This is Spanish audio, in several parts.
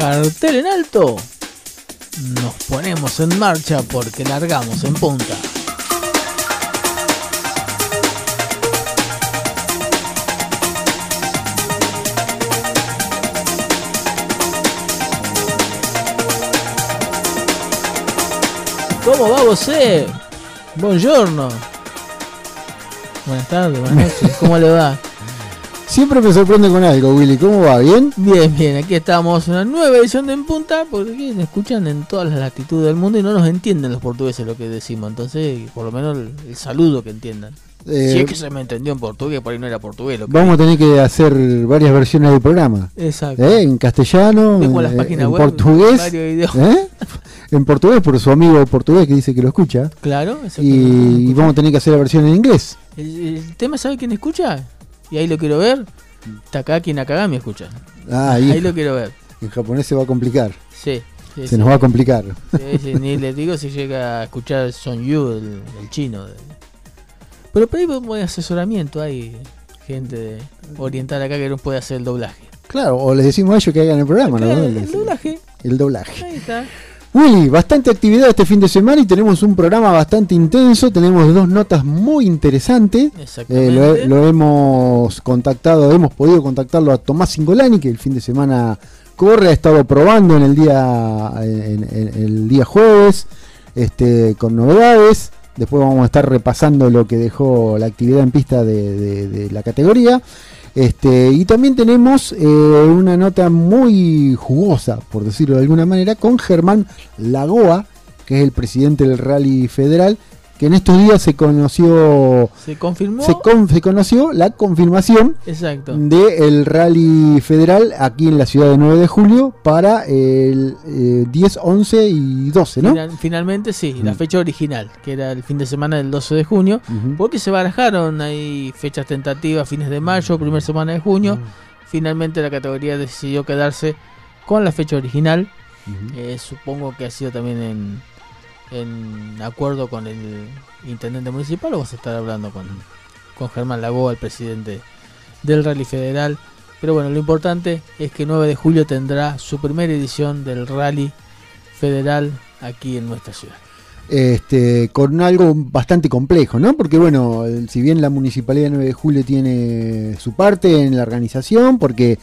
Cartel en alto. Nos ponemos en marcha porque largamos en punta. ¿Cómo va você? Buongiorno. Buenas tardes, buenas noches. ¿Cómo le va? Siempre me sorprende con algo, Willy. ¿Cómo va? ¿Bien? Bien, bien. Aquí estamos en una nueva edición de En Punta porque nos escuchan en todas las latitudes del mundo y no nos entienden los portugueses lo que decimos. Entonces, por lo menos el, el saludo que entiendan. Eh, si es que se me entendió en portugués, por ahí no era portugués. Lo que Vamos a tener que hacer varias versiones del programa. Exacto. ¿eh? En castellano, Dejo las en, páginas en web, portugués. ¿eh? En portugués por su amigo portugués que dice que lo escucha. Claro, Y, exactamente. y vamos a tener que hacer la versión en inglés. El, el tema, ¿sabe quién escucha? Y ahí lo quiero ver. Takaki Nakagami escucha. Ah, ahí, Ahí lo quiero ver. en japonés se va a complicar. Sí. sí, Se sí. nos va a complicar. Sí, ni les digo si llega a escuchar Son Yu, el, el chino. Pero por ahí buen asesoramiento hay gente oriental acá que no puede hacer el doblaje. Claro, o les decimos a ellos que hagan el programa, ¿no? El doblaje, El doblaje. ahí está. Willy, bastante actividad este fin de semana y tenemos un programa bastante intenso. Tenemos dos notas muy interesantes. Eh, lo, lo hemos contactado, hemos podido contactarlo a Tomás Singolani, que el fin de semana corre, ha estado probando en el día, en, en- en el día jueves, este, con novedades. Después vamos a estar repasando lo que dejó la actividad en pista de, de- de la categoría. Este, y también tenemos eh, una nota muy jugosa, por decirlo de alguna manera, con Germán Lagoa, que es el presidente del Rally Federal, que en estos días se conoció Se confirmó. se, con- se conoció la confirmación Exacto. del Rally Federal aquí en la ciudad de 9 de julio para el eh, 10, 11 y 12, ¿no? Final- finalmente sí, la Mm. fecha original, que era el fin de semana del 12 de junio, porque se barajaron ahí fechas tentativas, fines de mayo, primera semana de junio. Mm. Finalmente la categoría decidió quedarse con la fecha original. Eh, supongo que ha sido también en, en acuerdo con el intendente municipal o vas a estar hablando con, con Germán Lagoa, el presidente del Rally Federal. Pero bueno, lo importante es que 9 de julio tendrá su primera edición del Rally Federal aquí en nuestra ciudad. este, con algo bastante complejo, ¿no? Porque bueno, si bien la Municipalidad de 9 de Julio tiene su parte en la organización, porque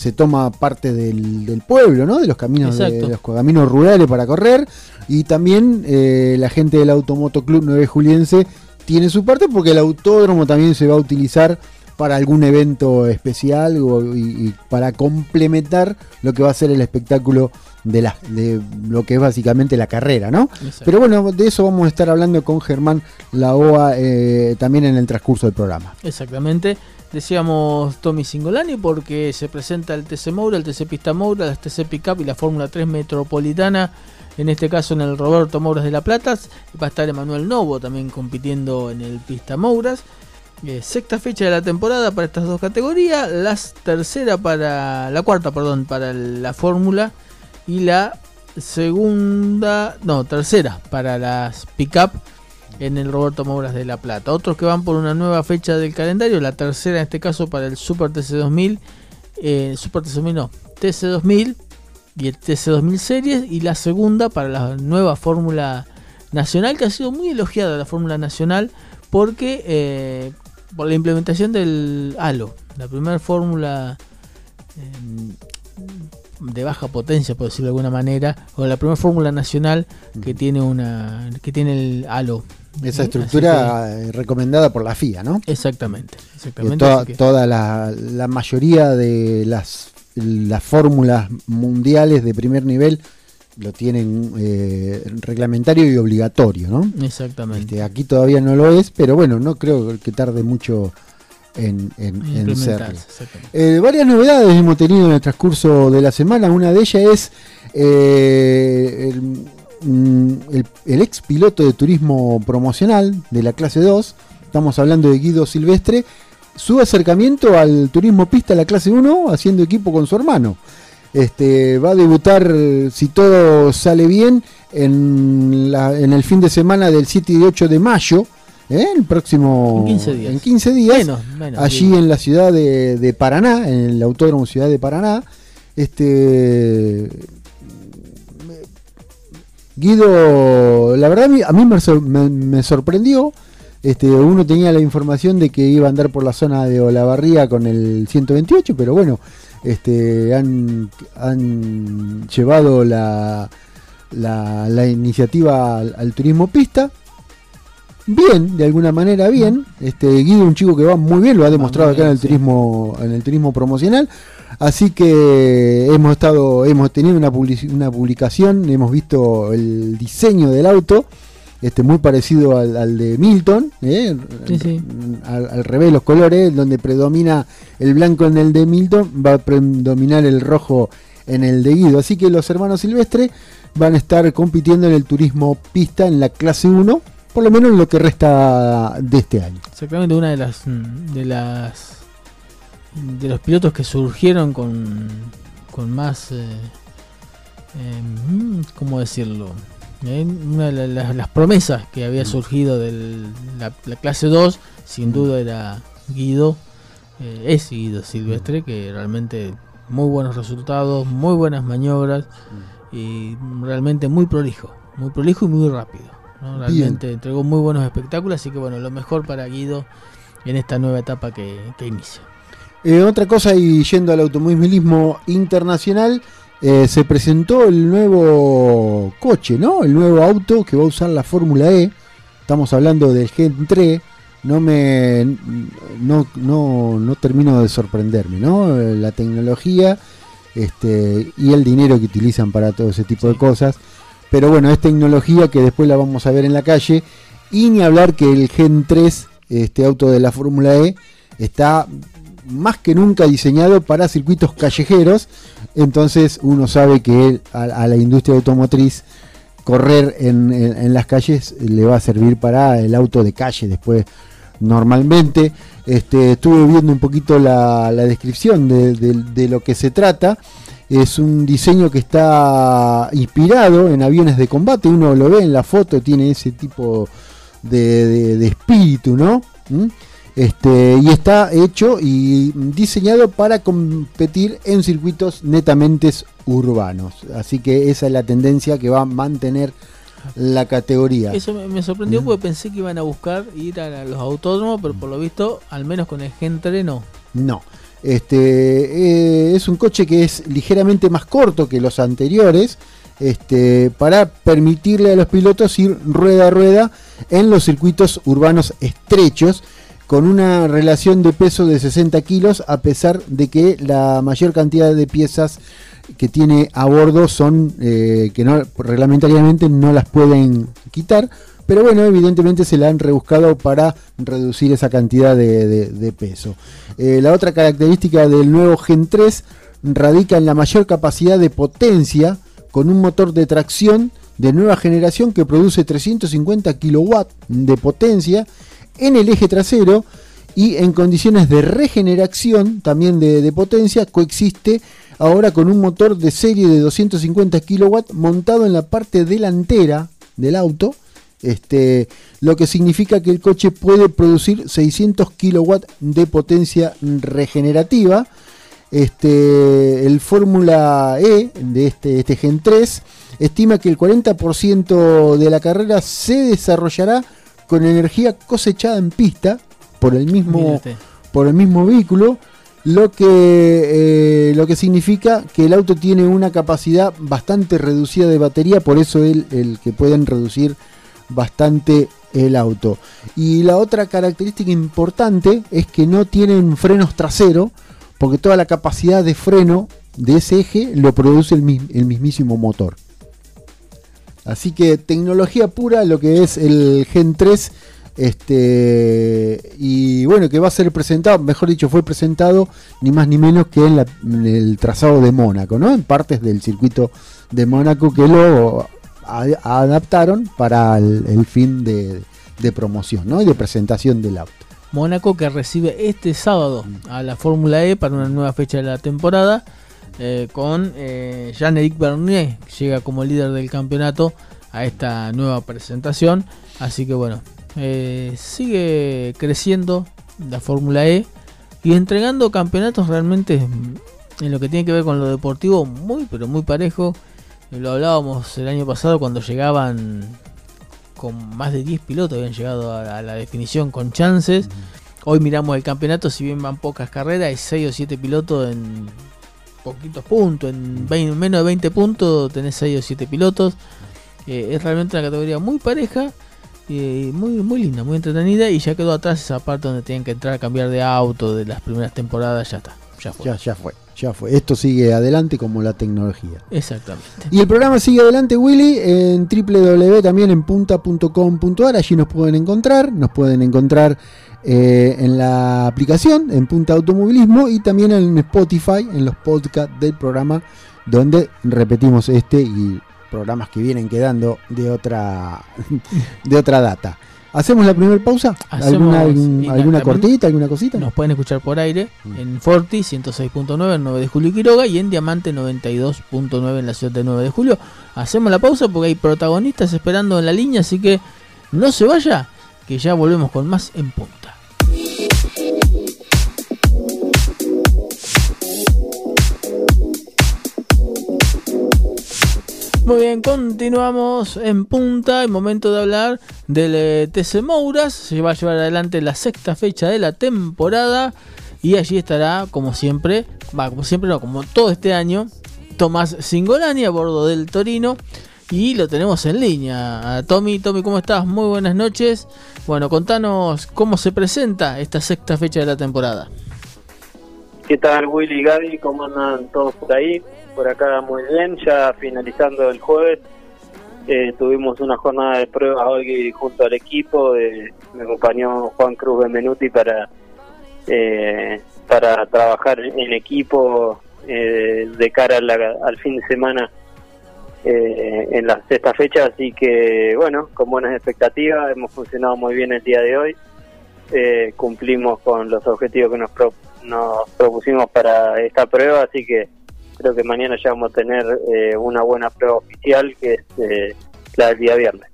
se toma parte del, del pueblo, ¿no? De los caminos, de, los caminos rurales para correr, y también eh, la gente del Automoto Club 9 Juliense tiene su parte porque el autódromo también se va a utilizar para algún evento especial o- y, y para complementar lo que va a ser el espectáculo de, la, de lo que es básicamente la carrera, ¿no? Pero bueno, de eso vamos a estar hablando con Germán Laoa eh, también en el transcurso del programa. Exactamente. Decíamos Tommy Singolani porque se presenta el TC Moura, el TC Pista Moura, la TC Pickup y la Fórmula 3 Metropolitana. En este caso en el Roberto Mouras de La Plata. Va a estar Emanuel Novo también compitiendo en el Pista Mouras. Eh, sexta fecha de la temporada para estas dos categorías. La tercera para. La cuarta, perdón, para la Fórmula. Y la segunda. No, tercera para las Pickup en el Roberto Mouras de La Plata. Otros que van por una nueva fecha del calendario, la tercera en este caso para el Super TC2000, eh, Super TC2000 no, TC2000 y el TC2000 Series, y la segunda para la nueva Fórmula Nacional, que ha sido muy elogiada la Fórmula Nacional, porque eh, por la implementación del Halo, la primera fórmula eh, de baja potencia, por decirlo de alguna manera, o la primera fórmula nacional que tiene una que tiene el halo. Esa estructura eh, recomendada por la FIA, ¿no? exactamente, exactamente. toda así que- toda la, la mayoría de las, las fórmulas mundiales de primer nivel lo tienen eh, reglamentario y obligatorio, ¿no? exactamente. Este, aquí todavía no lo es, pero bueno, no creo que tarde mucho en, en, serlo. Eh, varias novedades hemos tenido en el transcurso de la semana. Una de ellas es eh, el, el- el ex piloto de turismo promocional de la clase 2. Estamos hablando de Guido Silvestre. Su acercamiento al turismo pista, la clase 1, haciendo equipo con su hermano. Este, va a debutar, si todo sale bien, en, la- en el fin de semana del 7 y 8 de mayo. ¿eh? El próximo. En 15 días. En 15 días Menos, menos, allí en la ciudad de, de Paraná, en el Autódromo Ciudad de Paraná. Este Guido, la verdad a mí, me, sorprendió. Este, uno tenía la información de que iba a andar por la zona de Olavarría con el 128, pero bueno, este, han, llevado la, la, iniciativa al, turismo pista. Bien, de alguna manera bien. Este, Guido, un chico que va muy bien, lo ha demostrado acá en el turismo, en el turismo promocional. Así que hemos estado, hemos tenido una, una publicación, hemos visto el diseño del auto, este muy parecido al, de Milton, ¿eh? Al, revés los colores, donde predomina el blanco en el de Milton, va a predominar el rojo en el de Guido. Así que los hermanos Silvestre van a estar compitiendo en el turismo pista en la clase 1, por lo menos en lo que resta de este año. Exactamente una de las de las de los pilotos que surgieron con, con más, eh, em, ¿cómo decirlo? Eh, una de las, promesas que había mm. surgido de la, clase 2, sin mm. duda era Guido, eh, es Guido Silvestre, mm. que realmente muy buenos resultados, muy buenas maniobras y realmente muy prolijo, muy prolijo y muy rápido. Realmente entregó muy buenos espectáculos, así que bueno, lo mejor para Guido en esta nueva etapa que inicia. Eh, otra cosa, y yendo al automovilismo internacional, eh, se presentó el nuevo coche, ¿no? El nuevo auto que va a usar la Fórmula E. Estamos hablando del Gen 3. No me no, no, no termino de sorprenderme, ¿no? La tecnología este, y el dinero que utilizan para todo ese tipo de cosas. Pero bueno, es tecnología que después la vamos a ver en la calle. Y ni hablar que el Gen 3, este auto de la Fórmula E, está más que nunca diseñado para circuitos callejeros, entonces uno sabe que a, la industria automotriz correr en, las calles le va a servir para el auto de calle después normalmente. Este, estuve viendo un poquito la, descripción de, lo que se trata. Es un diseño que está inspirado en aviones de combate. Uno lo ve en la foto, tiene ese tipo de, espíritu, ¿no? ¿Mm? Este, y está hecho y diseñado para competir en circuitos netamente urbanos. Así que esa es la tendencia que va a mantener la categoría. Eso me, sorprendió porque pensé que iban a buscar ir a los autódromos, pero por lo visto, al menos con el Gen 3 no. No. Este eh, es un coche que es ligeramente más corto que los anteriores. Este, para permitirle a los pilotos ir rueda a rueda en los circuitos urbanos estrechos con una relación de peso de 60 kilos, a pesar de que la mayor cantidad de piezas que tiene a bordo son eh, que no reglamentariamente no las pueden quitar, pero bueno, evidentemente se la han rebuscado para reducir esa cantidad de, peso. Eh, la otra característica del nuevo Gen 3 radica en la mayor capacidad de potencia con un motor de tracción de nueva generación que produce 350 kW de potencia en el eje trasero y en condiciones de regeneración también de, potencia coexiste ahora con un motor de serie de 250 kW montado en la parte delantera del auto, este, lo que significa que el coche puede producir 600 kW de potencia regenerativa. Este, el Fórmula E de este, este Gen 3 estima que el 40% de la carrera se desarrollará con energía cosechada en pista por el mismo, por el mismo vehículo, lo que, eh, lo que significa que el auto tiene una capacidad bastante reducida de batería, por eso el, el que pueden reducir bastante el auto. Y la otra característica importante es que no tienen frenos traseros, porque toda la capacidad de freno de ese eje lo produce el, el mismísimo motor. Así que tecnología pura, lo que es el Gen 3. Este, y bueno, que va a ser presentado, mejor dicho, fue presentado ni más ni menos que en, el trazado de Mónaco, ¿no? En partes del circuito de Mónaco que lo adaptaron para el, fin de, promoción, ¿no? Y de presentación del auto. Mónaco que recibe este sábado a la Fórmula E para una nueva fecha de la temporada eh, con eh, Jean-Éric Bernier, que llega como líder del campeonato a esta nueva presentación. Así que bueno, eh, sigue creciendo la Fórmula E y entregando campeonatos realmente en lo que tiene que ver con lo deportivo, muy, pero muy parejo. Lo hablábamos el año pasado cuando llegaban con más de 10 pilotos, habían llegado a, la definición con chances. Hoy miramos el campeonato, si bien van pocas carreras, hay 6 o 7 pilotos en poquitos puntos, en menos de 20 puntos tenés 6 o 7 pilotos. Eh, es realmente una categoría muy pareja, y muy, muy linda, muy entretenida y ya quedó atrás esa parte donde tienen que entrar a cambiar de auto de las primeras temporadas, ya está, ya fue. Ya fue. Ya fue. Esto sigue adelante como la tecnología. Exactamente. Y el programa sigue adelante, Willy, en www también en punta.com.ar. Allí nos pueden encontrar. Nos pueden encontrar eh, en la aplicación, en Punta Automovilismo y también en Spotify, en los podcasts del programa, donde repetimos este y programas que vienen quedando de otra, de otra data. ¿Hacemos la primera pausa? ¿Alguna, alguna cortita, alguna cosita? Nos pueden escuchar por aire mm. en Forti 106.9 en 9 de julio y Quiroga y en Diamante 92.9 en la ciudad de 9 de julio. Hacemos la pausa porque hay protagonistas esperando en la línea, así que no se vaya, que ya volvemos con más en. Muy bien, continuamos en punta. El momento de hablar del eh, TC Mouras. Se va a llevar adelante la sexta fecha de la temporada. Y allí estará, como siempre, va, como siempre, no, como todo este año, Tomás Singolani a bordo del Torino. Y lo tenemos en línea. Tommy, Tommy, ¿cómo estás? Muy buenas noches. Bueno, contanos cómo se presenta esta sexta fecha de la temporada. ¿Qué tal, Willy y Gaby? ¿Cómo andan todos por ahí? Por acá muy bien, ya finalizando el jueves. Eh, tuvimos una jornada de pruebas hoy junto al equipo. Eh, me acompañó Juan Cruz Benvenuti para, eh, para trabajar en equipo de cara al fin de semana en la sexta fecha. Así que, bueno, con buenas expectativas. Hemos funcionado muy bien el día de hoy. cumplimos con los objetivos que nos propusimos nos propusimos para esta prueba, así que creo que mañana ya vamos a tener eh, una buena prueba oficial, que es eh, la del día viernes.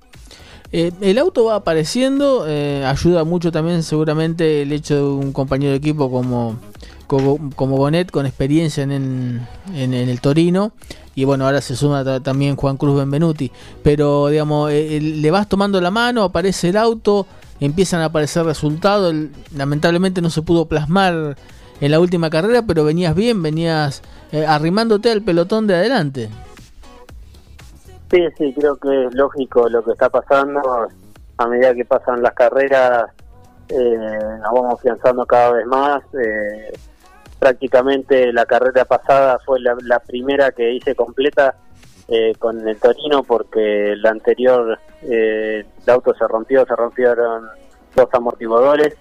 Eh, el auto va apareciendo, ayuda mucho también seguramente el hecho de un compañero de equipo como, como, Bonet con experiencia en, en, el Torino y bueno, ahora se suma también Juan Cruz Benvenuti, pero digamos, le vas tomando la mano, aparece el auto, empiezan a aparecer resultados, lamentablemente no se pudo plasmar en la última carrera, pero venías bien, venías eh, arrimándote al pelotón de adelante. Sí, sí, creo que es lógico lo que está pasando. A medida que pasan las carreras, eh, nos vamos afianzando cada vez más. Eh, prácticamente la carrera pasada fue la, primera que hice completa con el Torino porque la anterior el auto se rompió, se rompieron dos amortiguadores.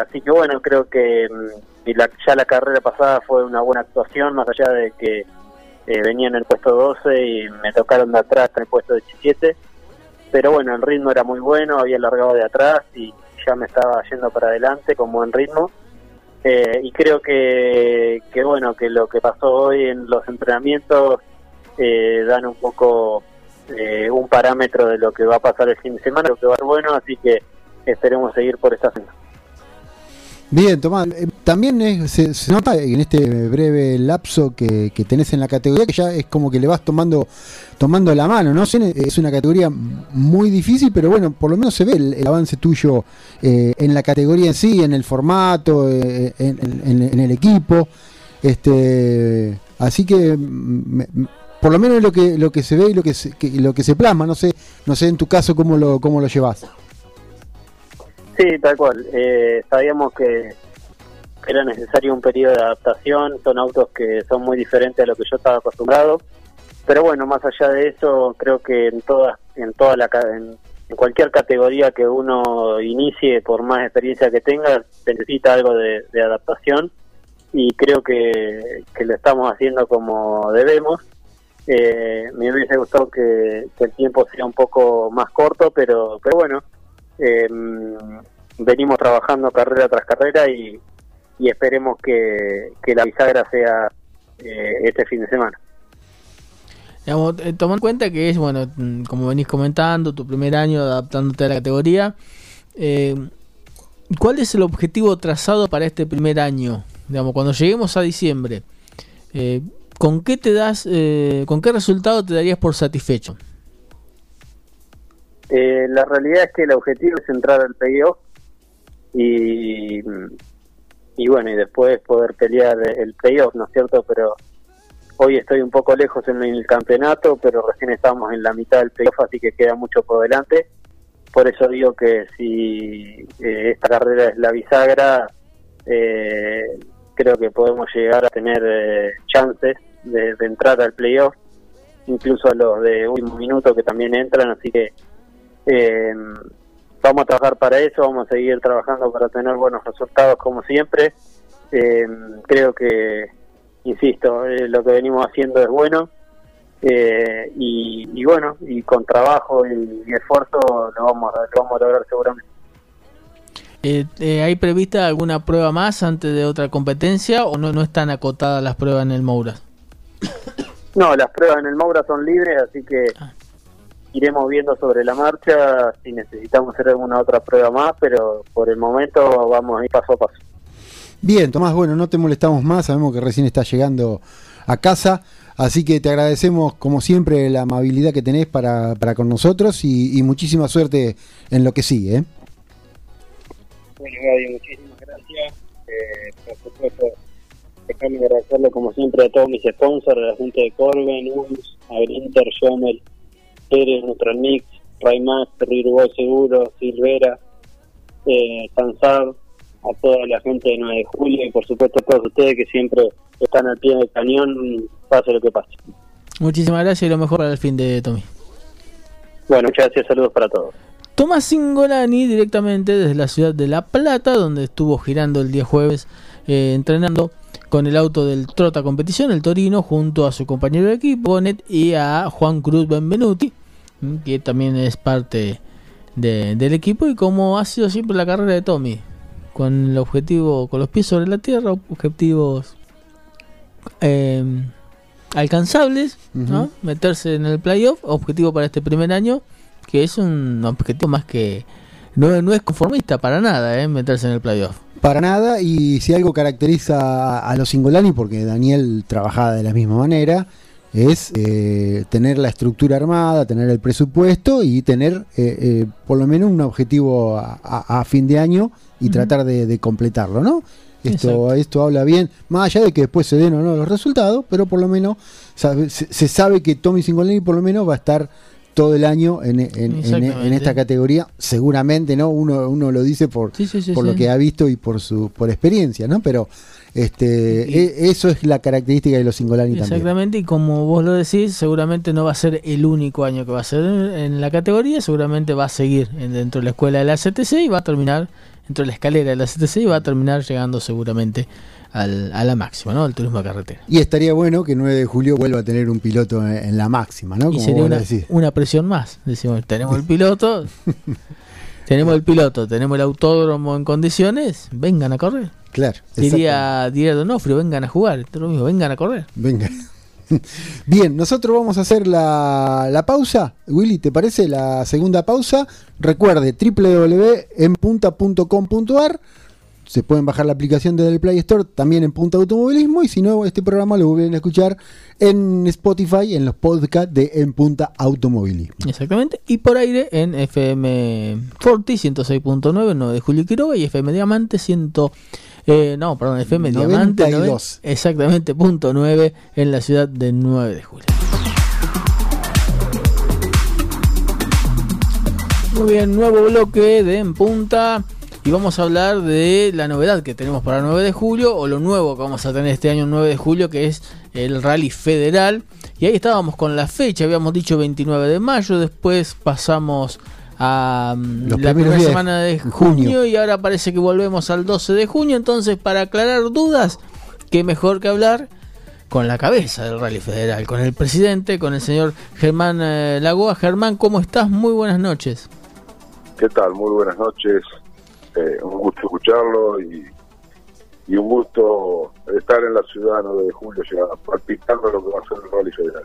así que bueno, creo que mm, y la, ya la carrera pasada fue una buena actuación, más allá de que eh, venía en el puesto 12 y me tocaron de atrás en el puesto 17. Pero bueno, el ritmo era muy bueno, había largado de atrás y ya me estaba yendo para adelante con buen ritmo. Eh, y creo que, que, bueno, que lo que pasó hoy en los entrenamientos eh, dan un poco un parámetro de lo que va a pasar el fin de semana, lo que va a ser bueno, así que esperemos seguir por esta senda. Bien, Tomás, eh, también se, nota en este breve lapso que, tenés en la categoría que ya es como que le vas tomando tomando la mano, ¿no? Es una categoría muy difícil, pero bueno, por lo menos se ve el, avance tuyo eh, en la categoría en sí, en el formato, eh, en, el equipo. este Así que mm, por lo menos lo que lo que se ve y lo que se, lo que se plasma, no sé, no sé en tu caso cómo lo, cómo lo llevas. Sí, tal cual. Eh, sabíamos que era necesario un periodo de adaptación. Son autos que son muy diferentes a lo que yo estaba acostumbrado. Pero bueno, más allá de eso, creo que en toda, en toda la, en, cualquier categoría que uno inicie, por más experiencia que tenga, necesita algo de, adaptación. Y creo que, que, lo estamos haciendo como debemos. Eh, me hubiese gustado que, que, el tiempo sea un poco más corto, pero, pero bueno, eh, venimos trabajando carrera tras carrera y, esperemos que, la bisagra sea eh, este fin de semana. Digamos, eh, tomando en cuenta que es, bueno, mm, como venís comentando, tu primer año adaptándote a la categoría, eh, ¿cuál es el objetivo trazado para este primer año? Digamos, cuando lleguemos a diciembre, ¿Con qué te das, con qué resultado te darías por satisfecho? Eh, la realidad es que el objetivo es entrar al playoff y, y bueno, y después poder pelear el playoff, ¿no es cierto? Pero hoy estoy un poco lejos en el campeonato, pero recién estamos en la mitad del playoff, así que queda mucho por delante. Por eso digo que si eh, esta carrera es la bisagra, eh, creo que podemos llegar a tener eh, chances de, entrar al playoff, incluso a los de último minuto que también entran, así que eh, vamos a trabajar para eso, vamos a seguir trabajando para tener buenos resultados como siempre. creo que, insisto, lo que venimos haciendo es bueno eh, y, bueno, y con trabajo y, esfuerzo lo vamos, lo vamos a lograr seguramente. Eh, eh, ¿Hay prevista alguna prueba más antes de otra competencia o no, no están acotadas las pruebas en el Moura? No, las pruebas en el Moura son libres, así que ah. Iremos viendo sobre la marcha si necesitamos hacer alguna otra prueba más, pero por el momento vamos a ir paso a paso. Bien, Tomás, bueno, no te molestamos más, sabemos que recién estás llegando a casa. Así que te agradecemos, como siempre, la amabilidad que tenés para, para con nosotros y, muchísima suerte en lo que sigue. ¿eh? Bueno, Gaby, muchísimas gracias. Eh, por supuesto, déjame agradecerle, como siempre, a todos mis sponsors, a la gente de Corben, UNS, a Grinter, Schomel, Pérez, Nutranix, Raymax, Rirugo Seguro, Silvera, eh, Sansar, a toda la gente de 9 de julio y por supuesto a todos ustedes que siempre están al pie del cañón, pase lo que pase. Muchísimas gracias y lo mejor para el fin de Tommy. Bueno, muchas gracias, saludos para todos. Tomás Singolani directamente desde la ciudad de La Plata, donde estuvo girando el día jueves eh, entrenando con el auto del Trota Competición, el Torino, junto a su compañero de equipo, Bonet, y a Juan Cruz Benvenuti, que también es parte del equipo y como ha sido siempre la carrera de Tommy, con el objetivo, con los pies sobre la tierra, objetivos eh, alcanzables, ¿no? meterse en el playoff, objetivo para este primer año, que es un objetivo más que no, no es conformista para nada, ¿eh? meterse en el playoff. Para nada, y si algo caracteriza a los Singolani, porque Daniel trabajaba de la misma manera, es eh, tener la estructura armada, tener el presupuesto y tener eh, eh, por lo menos un objetivo a, fin de año y tratar de, completarlo, ¿no? Esto, esto habla bien, más allá de que después se den o no los resultados, pero por lo menos se, sabe que Tommy Singolani por lo menos va a estar todo el año en, esta categoría, seguramente, ¿no? Uno, uno lo dice por, por lo que ha visto y por su por experiencia, ¿no? Pero este, e, eso es la característica de los Singolani Exactamente, y como vos lo decís, seguramente no va a ser el único año que va a ser en la categoría, seguramente va a seguir dentro de la escuela de la CTC y va a terminar dentro de la escalera de la CTC y va a terminar llegando seguramente al, a la máxima, ¿no? Al turismo de carretera. Y estaría bueno que 9 de julio vuelva a tener un piloto en, la máxima, ¿no? y sería una, una, presión más. Decimos, tenemos el piloto, tenemos el piloto, tenemos el autódromo en condiciones, vengan a correr. Claro. Diría, diría Donofrio, vengan a jugar, lo mismo, vengan a correr. Venga. Bien, nosotros vamos a hacer la, la, pausa. Willy, ¿te parece la segunda pausa? Recuerde www.enpunta.com.ar se pueden bajar la aplicación desde el Play Store, también en Punta Automovilismo, y si no, este programa lo vuelven a escuchar en Spotify, en los podcasts de En Punta Automovilismo. Exactamente, y por aire en FM Forti 106.9, 9 de Julio Quiroga, y FM Diamante 100... Eh, no, perdón, FM Diamante 92. exactamente, punto 9 en la ciudad de 9 de julio. Muy bien, nuevo bloque de En Punta y vamos a hablar de la novedad que tenemos para el 9 de julio o lo nuevo que vamos a tener este año 9 de julio que es el rally federal. Y ahí estábamos con la fecha habíamos dicho 29 de mayo después pasamos a mm, la primera semana de junio, y ahora parece que volvemos al 12 de junio. Entonces para aclarar dudas qué mejor que hablar con la cabeza del rally federal con el presidente con el señor Germán eh, Lagoa. Germán cómo estás muy buenas noches. ¿Qué tal? Muy buenas noches. Eh, un gusto escucharlo y, un gusto estar en la ciudad 9 de julio, ya palpitando lo que va a ser el Rally Federal.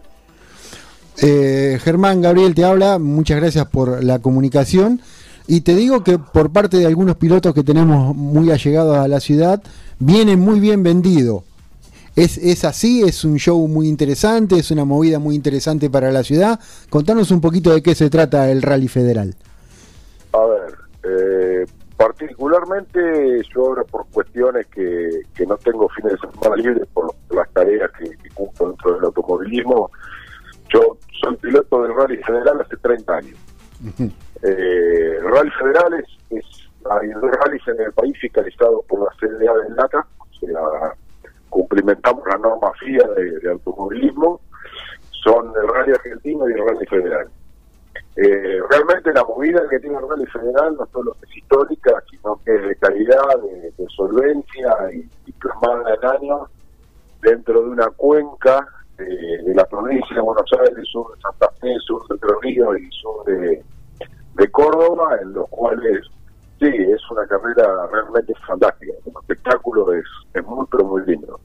Eh, Germán, Gabriel te habla, muchas gracias por la comunicación. Y te digo que por parte de algunos pilotos que tenemos muy allegados a la ciudad, viene muy bien vendido ¿Es, ¿Es así? ¿Es un show muy interesante? ¿Es una movida muy interesante para la ciudad? Contanos un poquito de qué se trata el Rally Federal. Particularmente yo ahora por cuestiones que, que no tengo fines de semana libres por, las tareas que, cumplo dentro del automovilismo, yo soy piloto del Rally Federal hace 30 años. Eh, el Rally Federal es, es hay dos rallies en el país fiscalizados por la CDA del NACA, o sea, cumplimentamos la norma FIA de, automovilismo, son el Rally Argentino y el Rally Federal. Eh, realmente la movida que tiene el Rally Federal no solo es histórica, sino que es de calidad, de, solvencia y, y, plasmada en años dentro de una cuenca de la provincia de Buenos Aires, sur de Santa Fe, sur de Ríos y sur de, de Córdoba, en los cuales Sí, es una carrera realmente fantástica. El espectáculo es, es muy, pero muy lindo.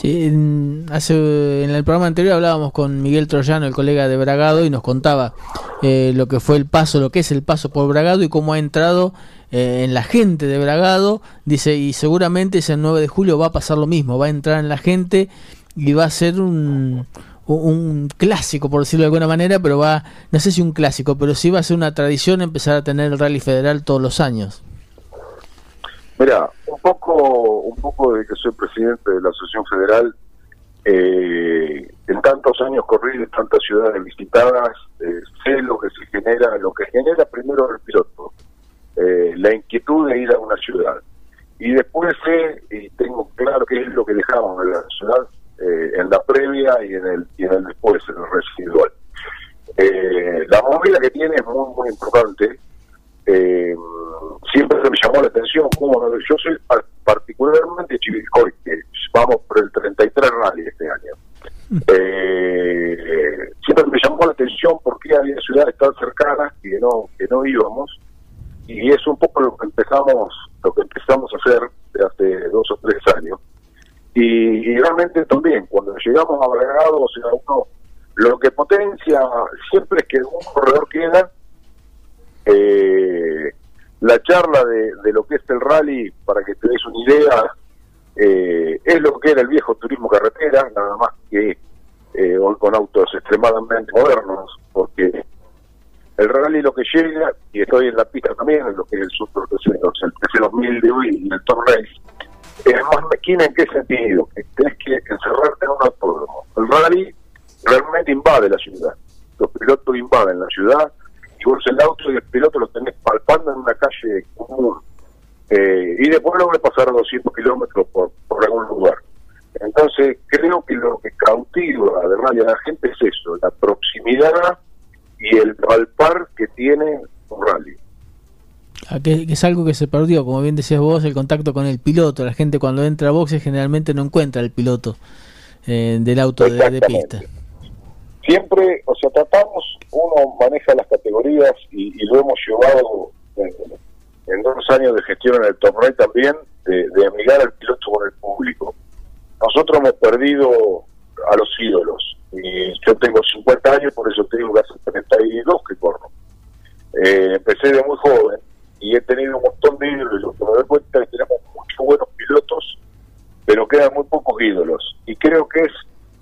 Sí, en, hace, en el programa anterior hablábamos con Miguel Troyano, el colega de Bragado, y nos contaba eh, lo que fue el paso, lo que es el paso por Bragado y cómo ha entrado eh, en la gente de Bragado. Dice, y seguramente ese 9 de julio va a pasar lo mismo, va a entrar en la gente y va a ser un, un clásico, por decirlo de alguna manera, pero va, no sé si un clásico, pero sí va a ser una tradición empezar a tener el rally federal todos los años. Mira, un poco, un poco de que soy presidente de la Asociación Federal, eh, en tantos años corridos, tantas ciudades visitadas, eh, sé lo que se genera, lo que genera primero el piloto, eh, la inquietud de ir a una ciudad. Y después sé, y tengo claro que es lo que dejamos en la ciudad, eh, en la previa y en el, y en el después, en el residual. Eh, la movida que tiene es muy, muy importante. Eh, siempre me llamó la atención cómo yo soy particularmente Chivilcoy, que vamos por el 33 rally este año. Eh, siempre me llamó la atención porque había ciudades tan cercanas que no que no íbamos y es un poco lo que empezamos lo que empezamos a hacer hace dos o tres años y, realmente también, cuando llegamos a Bragado, o sea, uno lo que potencia siempre es que un corredor queda. Eh, la charla de, lo que es el rally, para que te des una idea, eh, es lo que era el viejo turismo carretera, nada más que eh, con autos extremadamente modernos, porque el rally lo que llega, y estoy en la pista también, en lo que es el Super el TC2000 de hoy y el Tour Race, es más mezquina en qué sentido, que tenés que encerrarte en un autódromo. El rally realmente invade la ciudad. Los pilotos invaden la ciudad y vos el auto y el piloto lo tenés palpando en una calle común. Eh, y después lo a pasar a 200 kilómetros por, por algún lugar. Entonces, creo que lo que cautiva de rally a la gente es eso, la proximidad y el palpar que tiene un rally que, es algo que se perdió, como bien decías vos, el contacto con el piloto. La gente cuando entra a boxes generalmente no encuentra el piloto eh, del auto de, pista. Siempre, o sea, tratamos, uno maneja las categorías y, lo hemos llevado en, dos años de gestión en el torneo también, de, amigar al piloto con el público. Nosotros hemos perdido a los ídolos. Y yo tengo 50 años, por eso tengo que hace 32 que corro. Eh, empecé de muy joven y he tenido un montón de ídolos. Lo que me doy cuenta que tenemos muchos buenos pilotos, pero quedan muy pocos ídolos. Y creo que es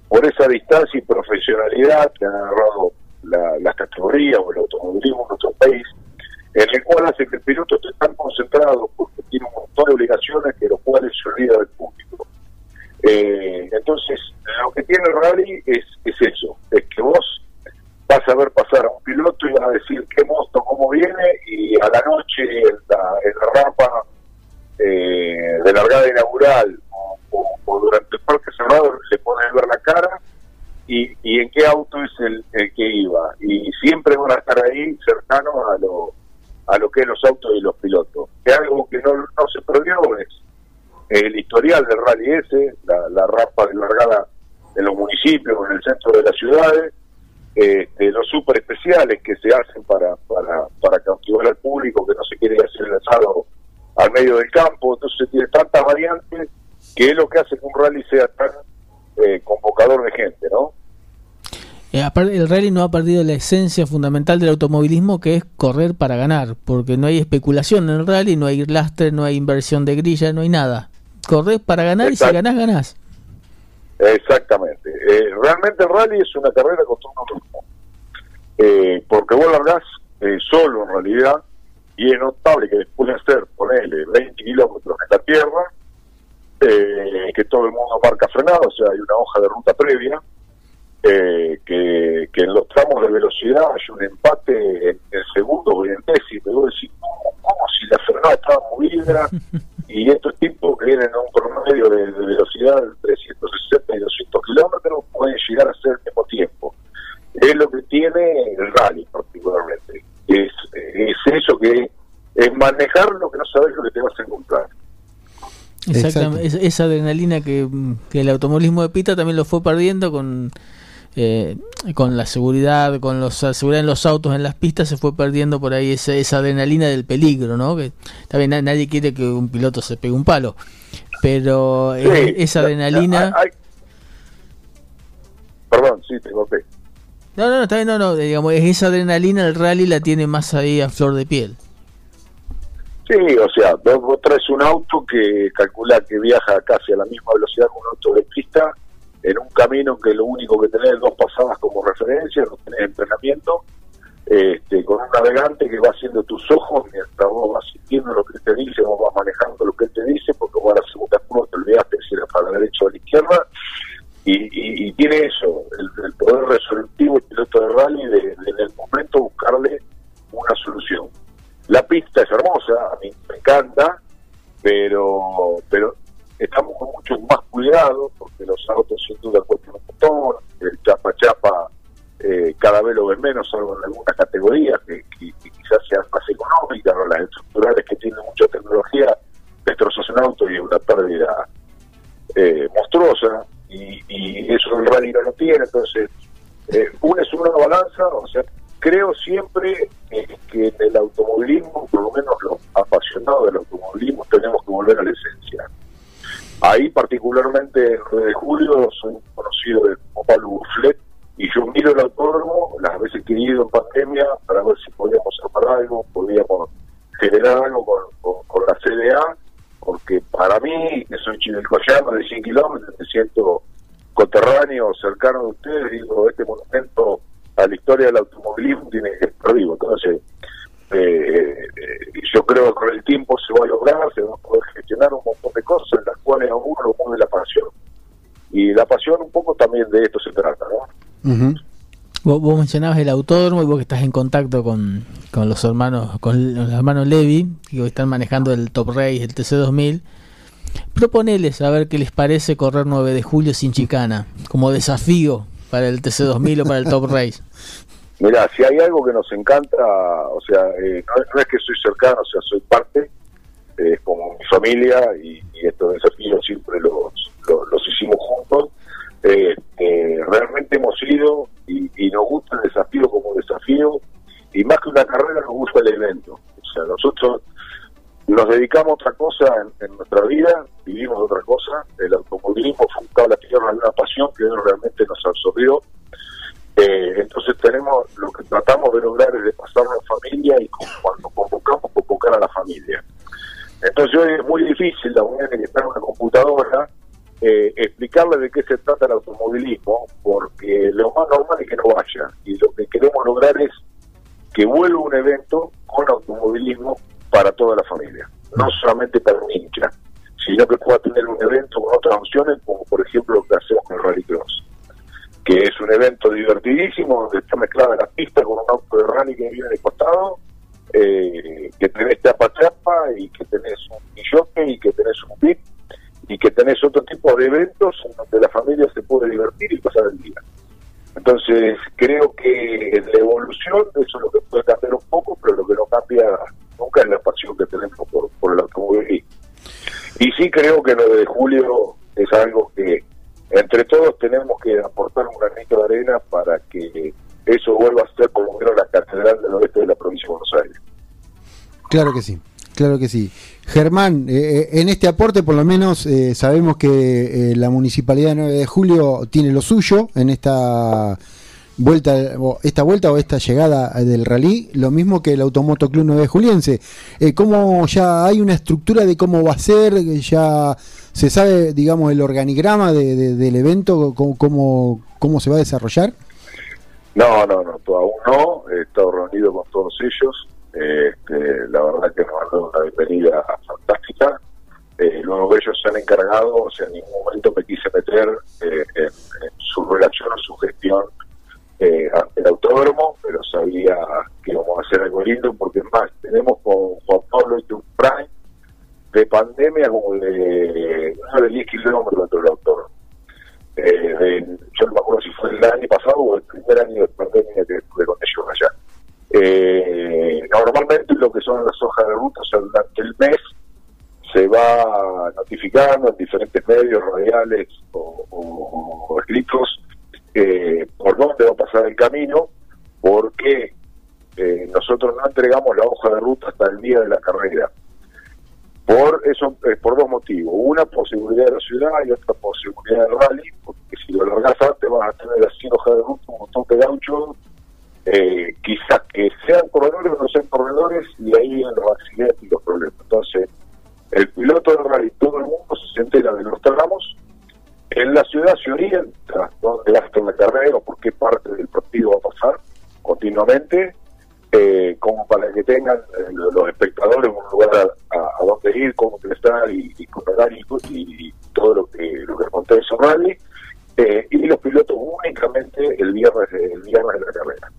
por esa distancia y profesionalidad que han agarrado la, las categorías o el automovilismo en nuestro país, en el cual hace que el piloto esté tan concentrado porque tiene un montón de obligaciones que los cuales se olvida del público. Eh, entonces, lo que tiene el rally es, es eso, es que vos vas a ver pasar a un piloto y vas a decir qué monstruo, cómo viene, y a la noche en la, en la rampa eh, de largada inaugural o, durante el parque cerrado le pones ver la cara y, y en qué auto es el, que iba. Y siempre van a estar ahí cercanos a lo, a lo que es los autos y los pilotos. Que algo que no, no se perdió es el historial del rally ese, la, la rampa de largada en los municipios, en el centro de las ciudades, eh, los super especiales que se hacen para, para, para cautivar al público que no se quiere hacer el asado al medio del campo, entonces tiene tantas variantes que es lo que hace que un rally sea tan eh, convocador de gente, ¿no? Eh, el rally no ha perdido la esencia fundamental del automovilismo que es correr para ganar, porque no hay especulación en el rally, no hay lastre, no hay inversión de grilla, no hay nada. Correr para ganar y si ganás, ganás. Exactamente. Eh, realmente el rally es una carrera contra un ritmo. Eh, porque vos largás eh, solo en realidad, y es notable que después de hacer, ponele, 20 kilómetros en la tierra, eh, que todo el mundo marca frenado, o sea, hay una hoja de ruta previa, eh, que, que en los tramos de velocidad hay un empate en, en segundos o en décimos, y vos decís, ¿cómo, cómo si la frenada estaba movida? y estos tipos que vienen a un promedio de, de velocidad entre 160 y 200 kilómetros pueden llegar a ser al mismo tiempo. Es lo que tiene el rally particularmente. Es, es eso que es manejar lo que no sabes lo que te vas a encontrar. Exactamente, esa, esa adrenalina que, que el automovilismo de pista también lo fue perdiendo con eh, con la seguridad, con los, la seguridad en los autos, en las pistas, se fue perdiendo por ahí esa, esa adrenalina del peligro, ¿no? Que también na- nadie quiere que un piloto se pegue un palo, pero Sí, eh, esa la- adrenalina... la- hay- Perdón, sí, te golpeé. No, no, no, está bien, no, no, digamos, esa adrenalina el rally la tiene más ahí a flor de piel. Sí, o sea, vos, vos traes un auto que calcula que viaja casi a la misma velocidad que un auto de en un camino que lo único que tenés es dos pasadas como referencia, no tenés entrenamiento, este, con un navegante que va haciendo tus ojos mientras vos vas sintiendo lo que te dice, vos vas manejando lo que te dice, porque vos a la segunda curva te olvidaste si era para la derecha o a la izquierda, y, y- y tiene eso, el, el poder resolutivo el piloto de rally de, en el momento buscarle una solución. La pista es hermosa, a mí me encanta, pero pero estamos con mucho más cuidado porque los autos sin duda cuestan un montón, el chapa chapa eh, cada vez lo ven menos, salvo en algunas categorías que, quizás sean más económicas, ¿no? las estructurales que tienen mucha tecnología, destrozas un auto y una pérdida eh, monstruosa, y, y eso el rally no lo tiene, entonces eh, una es una balanza, o sea, creo siempre eh, que en el automovilismo, por lo menos los apasionados del automovilismo, tenemos que volver a la esencia. Ahí particularmente en 9 de julio soy conocido de Pablo Bufflet y yo miro el autódromo las veces que he ido en pandemia para ver si podíamos armar algo, podíamos generar algo con, con- con la CDA, porque para mí, que soy chivilcoyano de 100 kilómetros, me siento coterráneo, cercano de ustedes, digo, este monumento a la historia del automovilismo tiene que estar vivo. Entonces, eh, eh, yo creo que con el tiempo se va a lograr, se va a poder gestionar un montón de cosas en las cuales a uno lo mueve la pasión. Y la pasión un poco también de esto se trata, ¿no? Ujú. Vos, vos mencionabas el autódromo y vos que estás en contacto con, con los hermanos con los hermanos Levi que hoy están manejando el Top Race, el TC2000. Proponeles a ver qué les parece correr 9 de julio sin chicana, como desafío para el TC2000 o para el Top Race. Mira, si hay algo que nos encanta, o sea, eh, no, no es que soy cercano, o sea, soy parte, eh, es como mi familia y, y estos desafíos siempre los hicimos juntos. Eh, eh, realmente hemos ido y, y nos gusta el desafío como desafío y más que una carrera nos gusta el evento. O sea, nosotros otra cosa en, nuestra vida, vivimos otra cosa. El automovilismo fue un cable a tierra una pasión que realmente nos absorbió. Eh, entonces tenemos, lo que tratamos de lograr es de pasarlo en familia y cuando convocamos, convocar a la familia. Entonces hoy es muy difícil, la unidad que está en una computadora, eh, explicarle de qué se Y sí creo que lo de julio es algo que entre todos tenemos que aportar un granito de arena para que eso vuelva a ser por lo menos la catedral del oeste de la provincia de Buenos Aires. Claro que sí, claro que sí. Germán, eh, eh, en este aporte por lo menos eh, sabemos que la Municipalidad de 9 de Julio tiene lo suyo en esta vuelta, esta vuelta o esta llegada del rally, lo mismo que el Automoto Club 9 Juliense. Eh, ¿Cómo ya hay una estructura de cómo va a ser? ¿Ya se sabe, digamos, el organigrama del evento, cómo, cómo, se va a desarrollar? No, no, no, aún no. He estado reunido con todos ellos. Este, la verdad que nos han dado una bienvenida fantástica. Eh, luego ellos se han encargado, o sea, en ningún momento me quise meter eh, en, su relación o su gestión eh, el autódromo, pero sabía que íbamos a hacer algo lindo, porque más, tenemos con Juan Pablo y un Prime de pandemia como de, no de 10 kilómetros dentro del autódromo. Eh, yo no me acuerdo si fue el año pasado o el primer año de pandemia que estuve con ellos allá. Eh, normalmente lo que son las hojas de ruta, o sea, durante el mes se va notificando en diferentes medios radiales o, escritos eh, por dónde va a pasar el camino, porque eh, nosotros no entregamos la hoja de ruta hasta el día de la carrera. Por eso, eh, por dos motivos. Una, por seguridad de la ciudad y otra, por seguridad del rally, porque si lo largas antes vas a tener así hoja de ruta, un montón de gauchos, eh, quizás que sean corredores o no sean corredores, y ahí vienen los accidentes y los problemas. Entonces, el piloto del rally, todo el mundo se entera de los tramos, en la ciudad se orienta dónde va a estar la carrera o por qué parte del partido va a pasar continuamente, eh, como para que tengan eh, los espectadores un lugar a, donde ir, cómo estar y, y, y, y, todo lo que lo que acontece en rally, eh, y los pilotos únicamente el viernes, el viernes de la carrera.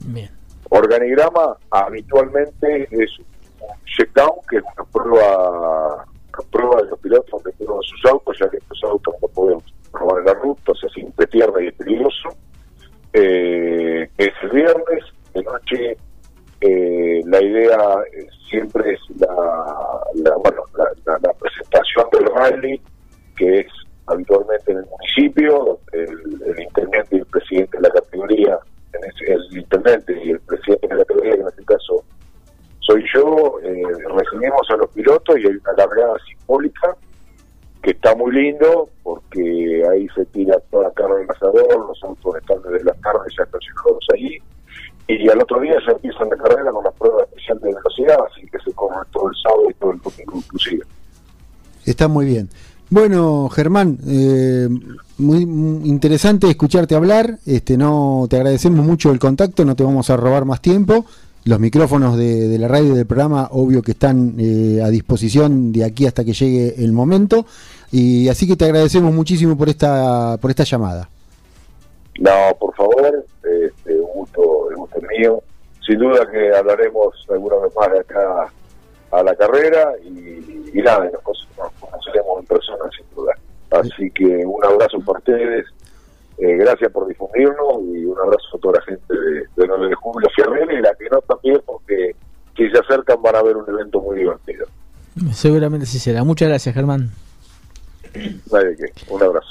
Bien. Organigrama habitualmente es un check-down, que es una prueba, prueba de los pilotos donde prueban sus autos, ya que estos autos no pueden probar en la ruta, o sea, simple tierra y Muy bien. Bueno, Germán, eh, muy, interesante escucharte hablar. Este, no te agradecemos mucho el contacto, no te vamos a robar más tiempo. Los micrófonos de, la radio y del programa, obvio que están eh, a disposición de aquí hasta que llegue el momento. Y así que te agradecemos muchísimo por esta por esta llamada. No, por favor, este, un gusto, el gusto mío. Sin duda que hablaremos alguna vez más de acá a la carrera y, nada, nos, conoceremos en persona sin duda. Así que un abrazo para ustedes, eh, gracias por difundirnos y un abrazo a toda la gente de, de 9 de julio y la que no también porque si se acercan van a ver un evento muy divertido. Seguramente sí será. Muchas gracias, Germán. Un abrazo.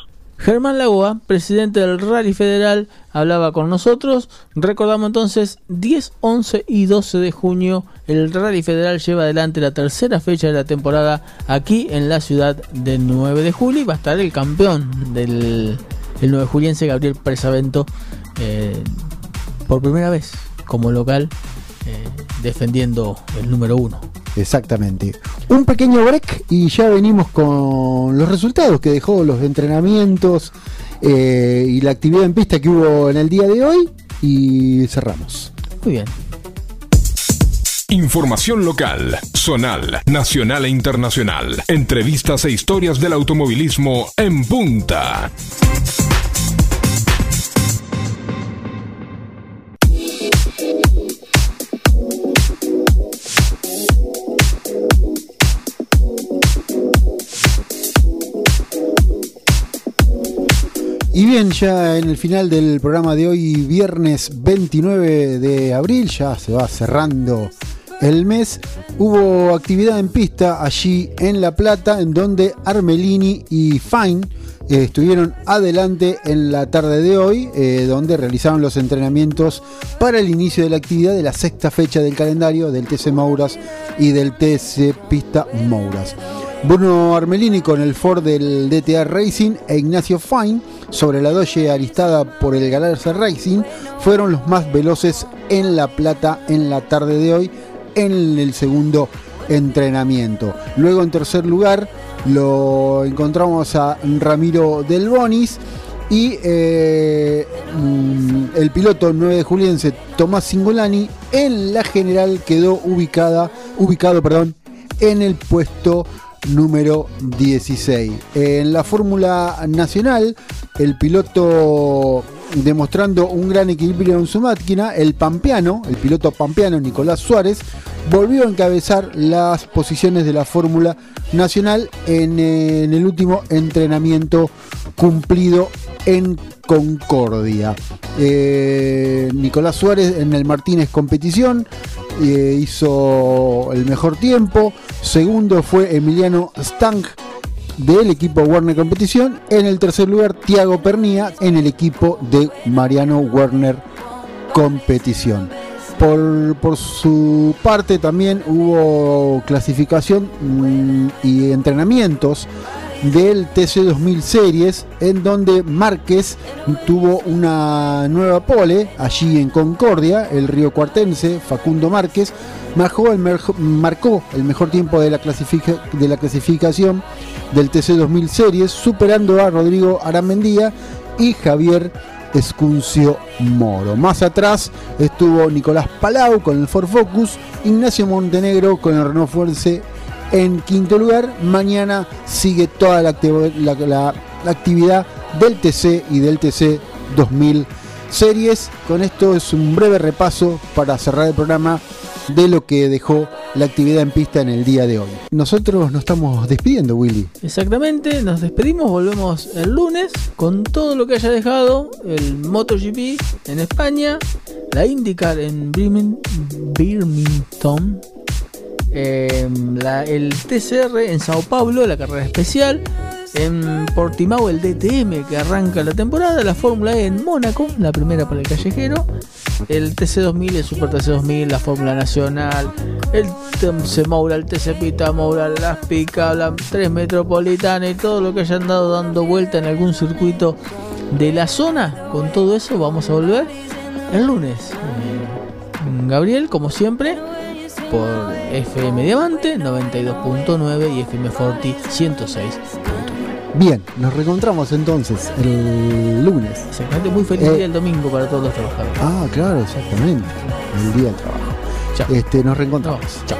Germán Lagoa, presidente del Rally Federal, hablaba con nosotros. Recordamos entonces, 10, 11 y 12 de junio, el Rally Federal lleva adelante la tercera fecha de la temporada aquí en la ciudad del 9 de julio. Y va a estar el campeón del el 9 juliense, Gabriel Presavento, eh, por primera vez como local, eh, defendiendo el número 1. Exactamente. Un pequeño break y ya venimos con los resultados que dejó los entrenamientos eh, y la actividad en pista que hubo en el día de hoy y cerramos. Muy bien. Información local, zonal, nacional e internacional. Entrevistas e historias del automovilismo en punta. Y bien, ya en el final del programa de hoy, viernes 29 de abril, ya se va cerrando el mes, hubo actividad en pista allí en La Plata, en donde Armelini y Fine eh, estuvieron adelante en la tarde de hoy, eh, donde realizaron los entrenamientos para el inicio de la actividad de la sexta fecha del calendario del TC Mouras y del TC Pista Mouras. Bruno Armelini con el Ford del DTA Racing e Ignacio Fine sobre la Dodge aristada por el Galarza Racing fueron los más veloces en La Plata en la tarde de hoy en el segundo entrenamiento. Luego en tercer lugar lo encontramos a Ramiro Del Bonis y eh, mm, el piloto 9 de juliense Tomás Singolani en la general quedó ubicada, ubicado perdón, en el puesto número 16. En la Fórmula Nacional, el piloto demostrando un gran equilibrio en su máquina, el pampeano, el piloto pampeano Nicolás Suárez, volvió a encabezar las posiciones de la Fórmula Nacional en, en el último entrenamiento cumplido en Concordia. Eh, Nicolás Suárez en el Martínez Competición eh, hizo el mejor tiempo. Segundo fue Emiliano Stang del equipo Warner Competición. En el tercer lugar, Tiago Pernía en el equipo de Mariano Werner Competición. Por, por, su parte también hubo clasificación mm, y entrenamientos del TC2000 Series, en donde Márquez tuvo una nueva pole allí en Concordia, el río cuartense, Facundo Márquez, marcó el, marcó el mejor tiempo de la, de la clasificación del TC2000 Series, superando a Rodrigo Aramendía y Javier Escuncio Moro. Más atrás estuvo Nicolás Palau con el Ford Focus, Ignacio Montenegro con el Renault Fuerce en quinto lugar. Mañana sigue toda la, actividad del TC y del TC 2000 series. Con esto es un breve repaso para cerrar el programa de lo que dejó la actividad en pista en el día de hoy. Nosotros nos estamos despidiendo, Willy. Exactamente, nos despedimos, volvemos el lunes con todo lo que haya dejado el MotoGP en España, la IndyCar en Birmingham, Em, el TCR en Sao Paulo, la carrera especial. En Portimao el DTM que arranca la temporada, la Fórmula E en Mónaco, la primera para el callejero, el TC2000, el Super TC2000, la Fórmula Nacional, el TC Moura, el TC Pita Moura, las Pica, la 3 Metropolitana y todo lo que hayan dado dando vuelta en algún circuito de la zona. Con todo eso vamos a volver el lunes. Eh, Gabriel, como siempre, por FM Diamante 92.9 y FM Forti 106.9. Bien, nos reencontramos entonces el lunes. Exactamente, muy feliz eh, día el domingo para todos los trabajadores. Ah, claro, exactamente. El día del trabajo. Chao. Este, nos reencontramos. chao.